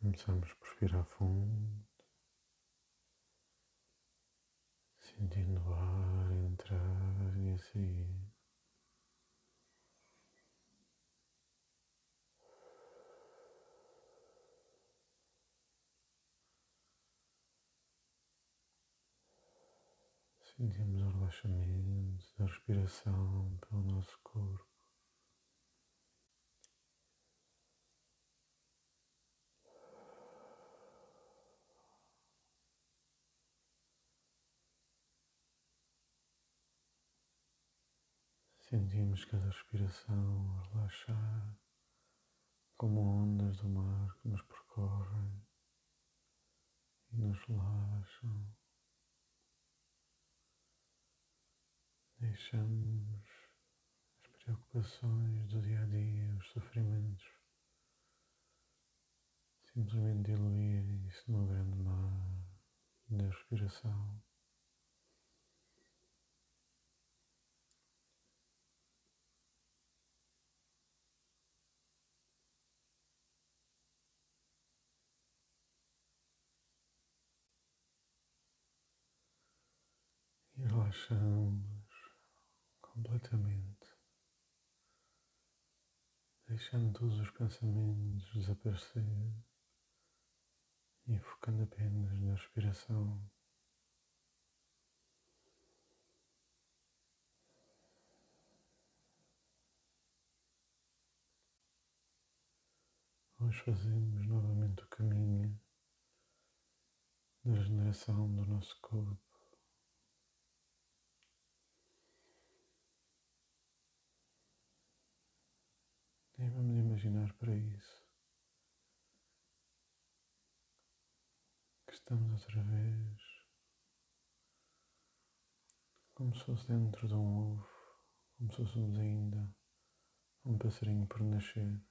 Começamos por respirar fundo, sentindo o ar entrar e sair. Sentimos o relaxamento da respiração pelo nosso corpo. Sentimos cada respiração relaxar, como ondas do mar que nos percorrem e nos relaxam. Deixamos as preocupações do dia a dia, os sofrimentos, simplesmente diluírem-se no grande mar da respiração. Relaxamos completamente, deixando todos os pensamentos desaparecer e focando apenas na respiração. Hoje fazemos novamente o caminho da regeneração do nosso corpo. E para isso que estamos outra vez como se fosse dentro de um ovo, como se fôssemos ainda um passarinho por nascer.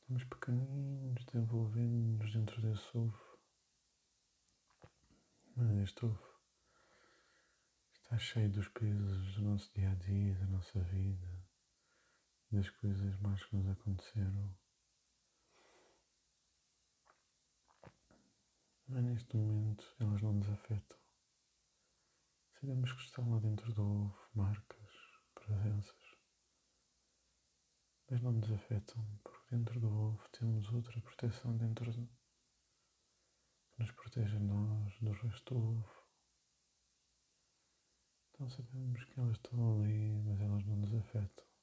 Estamos pequeninos, desenvolvendo-nos dentro desse ovo. Mas este ovo está cheio dos pesos do nosso dia a dia, da nossa vida das coisas más que nos aconteceram. Mas neste momento elas não nos afetam. Sabemos que estão lá dentro do ovo marcas, presenças, mas não nos afetam porque dentro do ovo temos outra proteção dentro de, que nos protege a nós do resto do ovo. Então sabemos que elas estão ali, mas elas não nos afetam.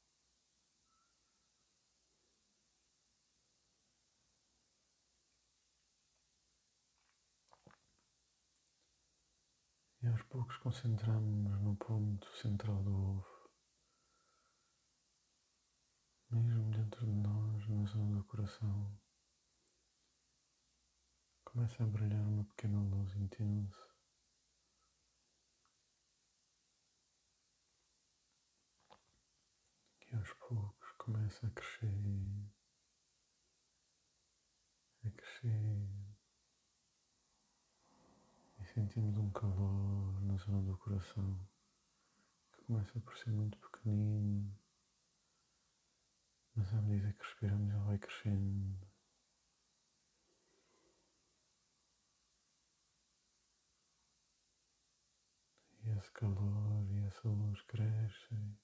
E aos poucos concentramos-nos no ponto central do ovo, mesmo dentro de nós, na zona do coração. Começa a brilhar uma pequena luz intensa. Que aos poucos começa a crescer, a crescer sentimos um calor na zona do coração que começa por ser muito pequenino, mas à medida que respiramos ele vai crescendo. E esse calor e essa luz crescem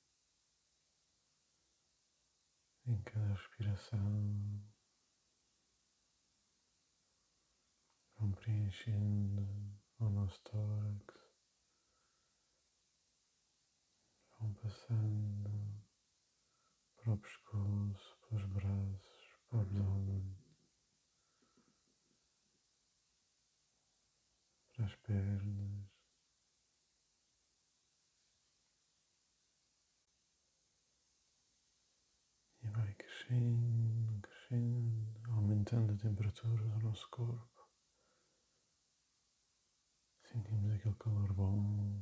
em cada respiração, vão preenchendo ao nosso tórax, vão passando para o pescoço, para os braços, para o abdômen, para as pernas. E vai crescendo, crescendo, aumentando a temperatura do nosso corpo. Sentimos aquele calor bom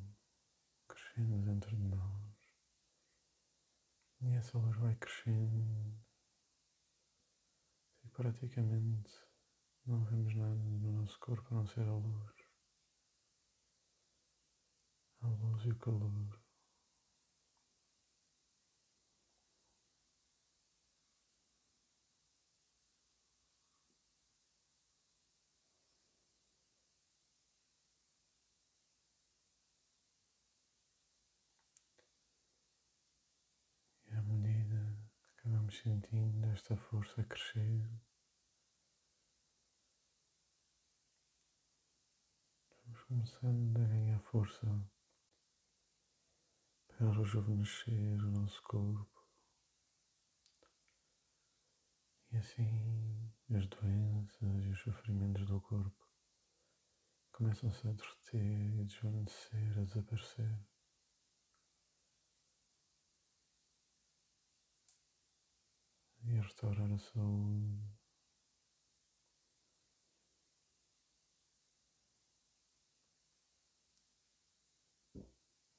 crescendo dentro de nós. E essa luz vai crescendo. E praticamente não vemos nada no nosso corpo a não ser a luz. A luz e o calor. Sentindo esta força crescer. Vamos começando a ganhar força para rejuvenescer o nosso corpo. E assim as doenças e os sofrimentos do corpo começam-se a derreter e desvanecer, a desaparecer. E restaurar a saúde.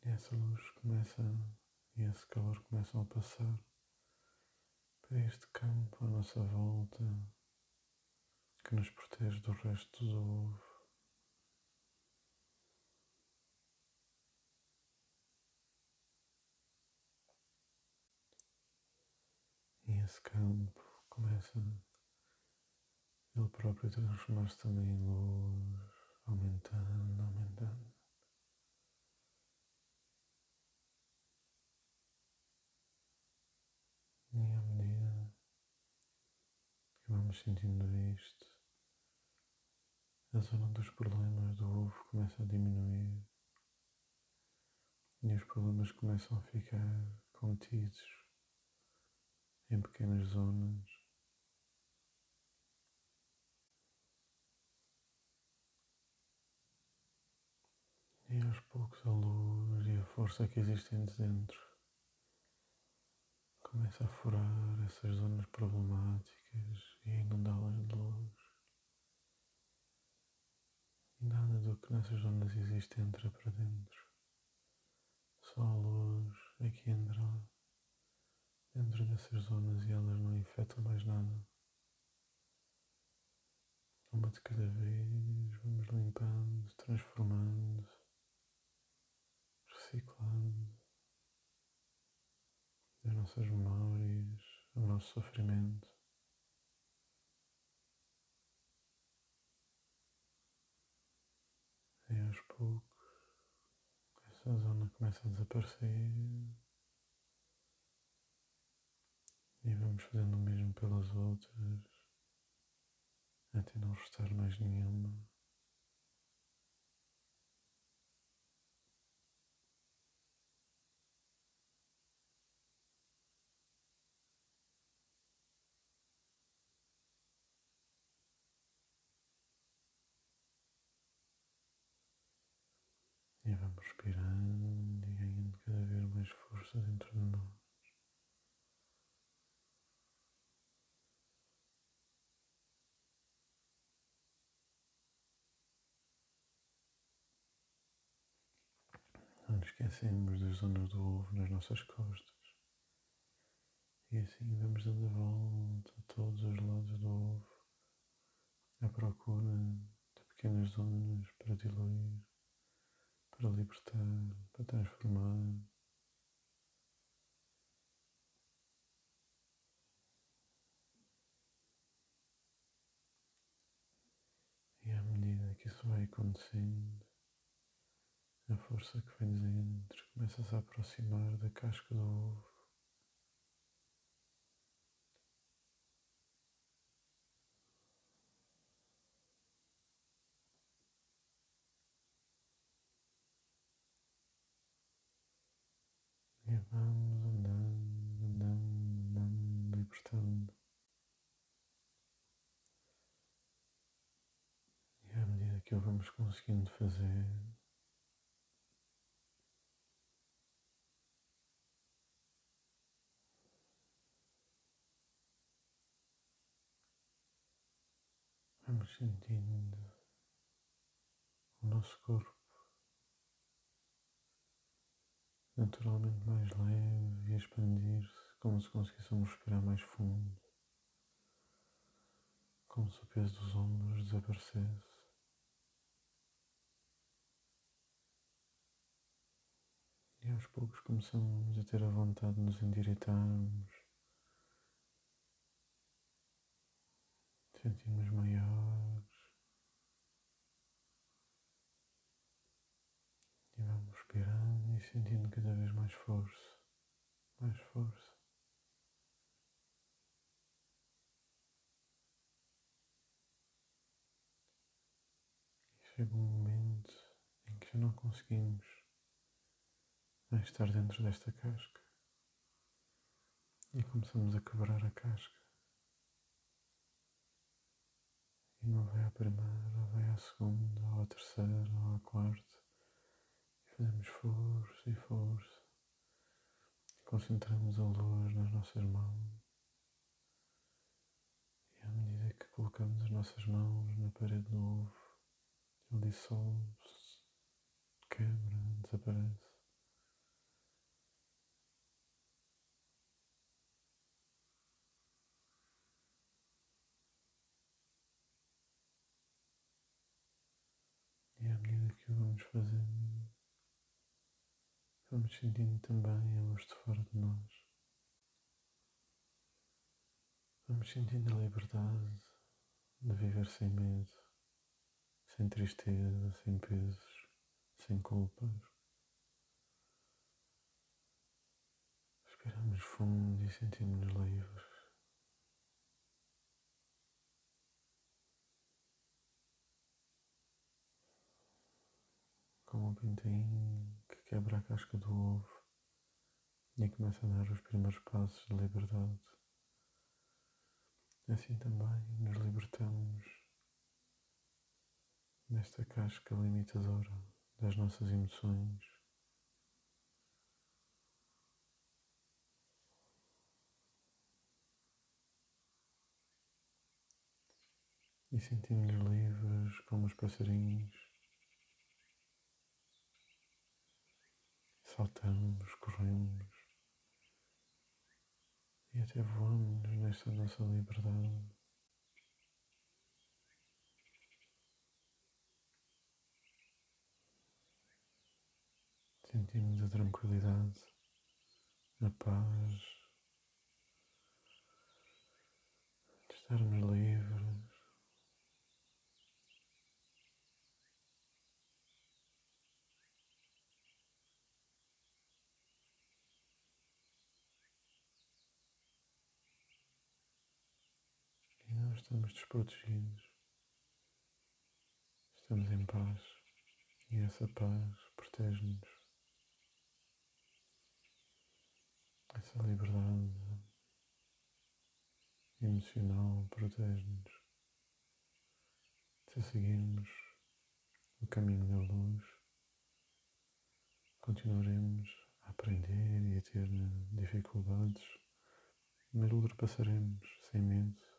E essa luz começa e esse calor começam a passar para este campo à nossa volta que nos protege do resto do ovo. E esse campo começa ele próprio a transformar-se também em luz, aumentando, aumentando. E à medida que vamos sentindo isto, a zona dos problemas do ovo começa a diminuir e os problemas começam a ficar contidos em pequenas zonas. E aos poucos a luz e a força que existem dentro começa a furar essas zonas problemáticas e a inundá-las de luz. Nada do que nessas zonas existe entra para dentro. Só a luz é que entra dentro dessas zonas e elas não infectam mais nada. Uma de cada vez vamos limpando, transformando, reciclando as nossas memórias, o nosso sofrimento. E aos poucos essa zona começa a desaparecer e vamos fazendo o mesmo pelas outras até não restar mais nenhuma. E vamos respirando e ganhando cada vez mais força dentro de nós. Não esquecemos das zonas do ovo nas nossas costas. E assim vamos dando a volta a todos os lados do ovo, à procura de pequenas zonas para diluir para libertar, para transformar. E à medida que isso vai acontecendo, a força que vem de dentro começa a se aproximar da casca do ovo. E vamos andando, andando, andando, libertando. E à medida que o vamos conseguindo fazer, vamos sentindo o nosso corpo naturalmente mais leve e expandir-se, como se conseguíssemos respirar mais fundo, como se o peso dos ombros desaparecesse. E aos poucos começamos a ter a vontade de nos endireitarmos, sentimos maiores. sentindo cada vez mais força, mais força. E chega um momento em que já não conseguimos mais estar dentro desta casca e começamos a quebrar a casca. E não vai à primeira, vai à segunda, ou à terceira, ou à quarta. Fazemos força e força. Concentramos a luz nas nossas mãos. E à medida que colocamos as nossas mãos na parede do ovo, ele dissolve-se, quebra, desaparece. E à medida que o vamos fazendo, vamos sentindo também a luz de fora de nós. Vamos sentindo a liberdade de viver sem medo, sem tristeza, sem pesos, sem culpas. Respiramos fundo e sentimos-nos livres. Como um casca do ovo e começa a dar os primeiros passos de liberdade. Assim também nos libertamos desta casca limitadora das nossas emoções. E sentimos-nos livres como os passarinhos. Saltamos, corremos e até voamos nesta nossa liberdade. Sentimos a tranquilidade, a paz de estarmos livres. E não estamos desprotegidos. Estamos em paz e essa paz protege-nos. Essa liberdade emocional protege-nos. Se seguirmos o caminho da luz, continuaremos a aprender e a ter dificuldades, mas ultrapassaremos sem medo,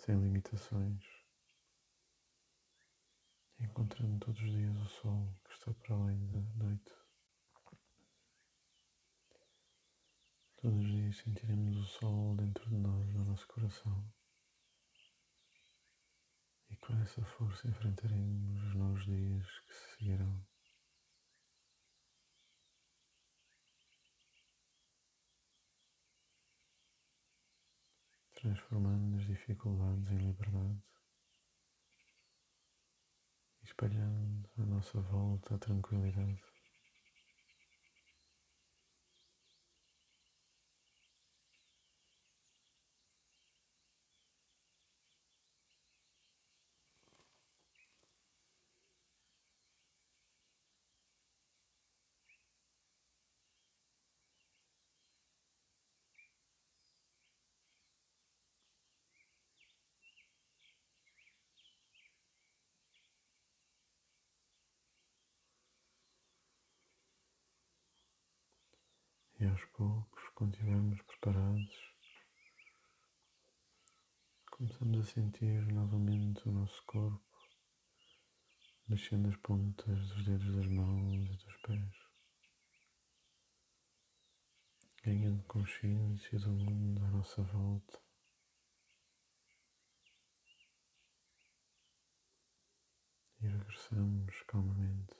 sem limitações, encontrando todos os dias o sol que está para além da noite. Todos os dias sentiremos o sol dentro de nós, no nosso coração. E com essa força enfrentaremos os novos dias que se seguirão. Transformando as dificuldades em liberdade, espalhando à nossa volta a tranquilidade. E aos poucos, quando estivermos preparados, começamos a sentir novamente o nosso corpo mexendo as pontas dos dedos das mãos e dos pés, ganhando consciência do mundo à nossa volta. E regressamos calmamente